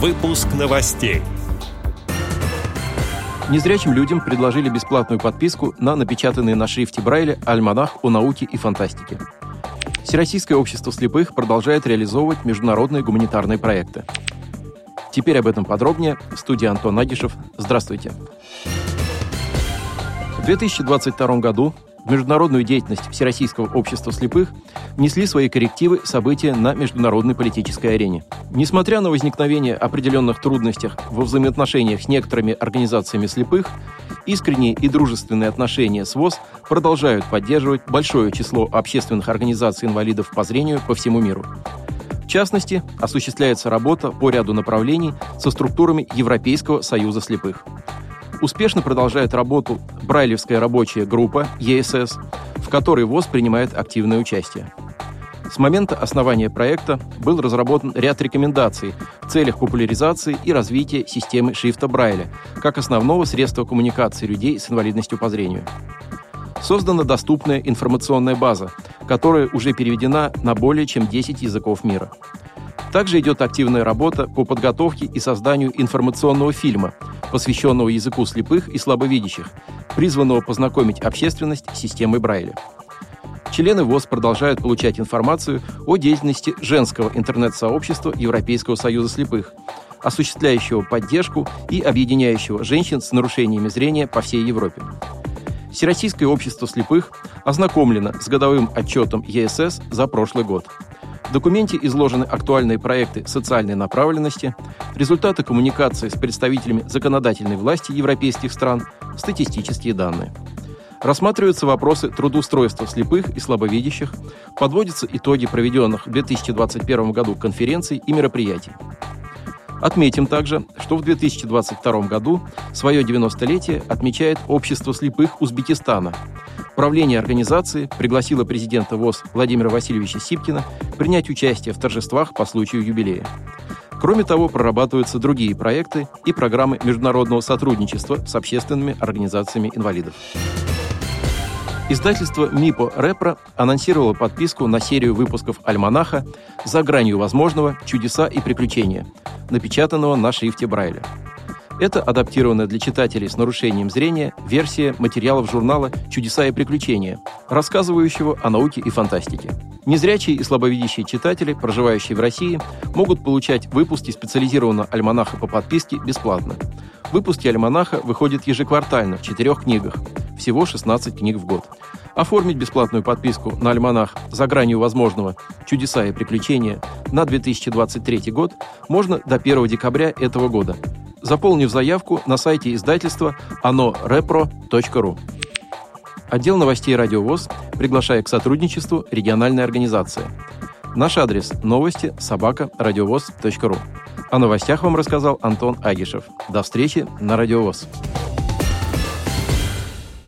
Выпуск новостей. Незрячим людям предложили бесплатную подписку на напечатанный на шрифте Брайля альманах о науке и фантастике. Всероссийское общество слепых продолжает реализовывать международные гуманитарные проекты. Теперь об этом подробнее. В студии Антон Нагишев. Здравствуйте. В 2022 году международную деятельность Всероссийского общества слепых внесли свои коррективы события на международной политической арене. Несмотря на возникновение определенных трудностей во взаимоотношениях с некоторыми организациями слепых, искренние и дружественные отношения с ВОЗ продолжают поддерживать большое число общественных организаций инвалидов по зрению по всему миру. В частности, осуществляется работа по ряду направлений со структурами Европейского союза слепых – Успешно продолжает работу Брайлевская рабочая группа ЕСС, в которой ВОЗ принимает активное участие. С момента основания проекта был разработан ряд рекомендаций в целях популяризации и развития системы шрифта Брайля как основного средства коммуникации людей с инвалидностью по зрению. Создана доступная информационная база, которая уже переведена на более чем 10 языков мира. Также идет активная работа по подготовке и созданию информационного фильма, посвященного языку слепых и слабовидящих, призванного познакомить общественность с системой Брайля. Члены ВОЗ продолжают получать информацию о деятельности женского интернет-сообщества Европейского союза слепых, осуществляющего поддержку и объединяющего женщин с нарушениями зрения по всей Европе. Всероссийское общество слепых ознакомлено с годовым отчетом ЕСС за прошлый год – в документе изложены актуальные проекты социальной направленности, результаты коммуникации с представителями законодательной власти европейских стран, статистические данные. Рассматриваются вопросы трудоустройства слепых и слабовидящих, подводятся итоги проведенных в 2021 году конференций и мероприятий. Отметим также, что в 2022 году свое 90-летие отмечает Общество слепых Узбекистана. Правление организации пригласило президента ВОЗ Владимира Васильевича Сипкина принять участие в торжествах по случаю юбилея. Кроме того, прорабатываются другие проекты и программы международного сотрудничества с общественными организациями инвалидов. Издательство МИПО «Репро» анонсировало подписку на серию выпусков «Альманаха» «За гранью возможного. Чудеса и приключения», напечатанного на шрифте Брайля. Это адаптированная для читателей с нарушением зрения версия материалов журнала «Чудеса и приключения», рассказывающего о науке и фантастике. Незрячие и слабовидящие читатели, проживающие в России, могут получать выпуски специализированного альманаха по подписке бесплатно. Выпуски альманаха выходят ежеквартально в четырех книгах – всего 16 книг в год. Оформить бесплатную подписку на альманах «За гранью возможного. Чудеса и приключения» на 2023 год можно до 1 декабря этого года, заполнив заявку на сайте издательства anorepro.ru. Отдел новостей «Радиовоз» приглашает к сотрудничеству региональной организации. Наш адрес – новости собака радиовоз.ру. О новостях вам рассказал Антон Агишев. До встречи на «Радиовоз».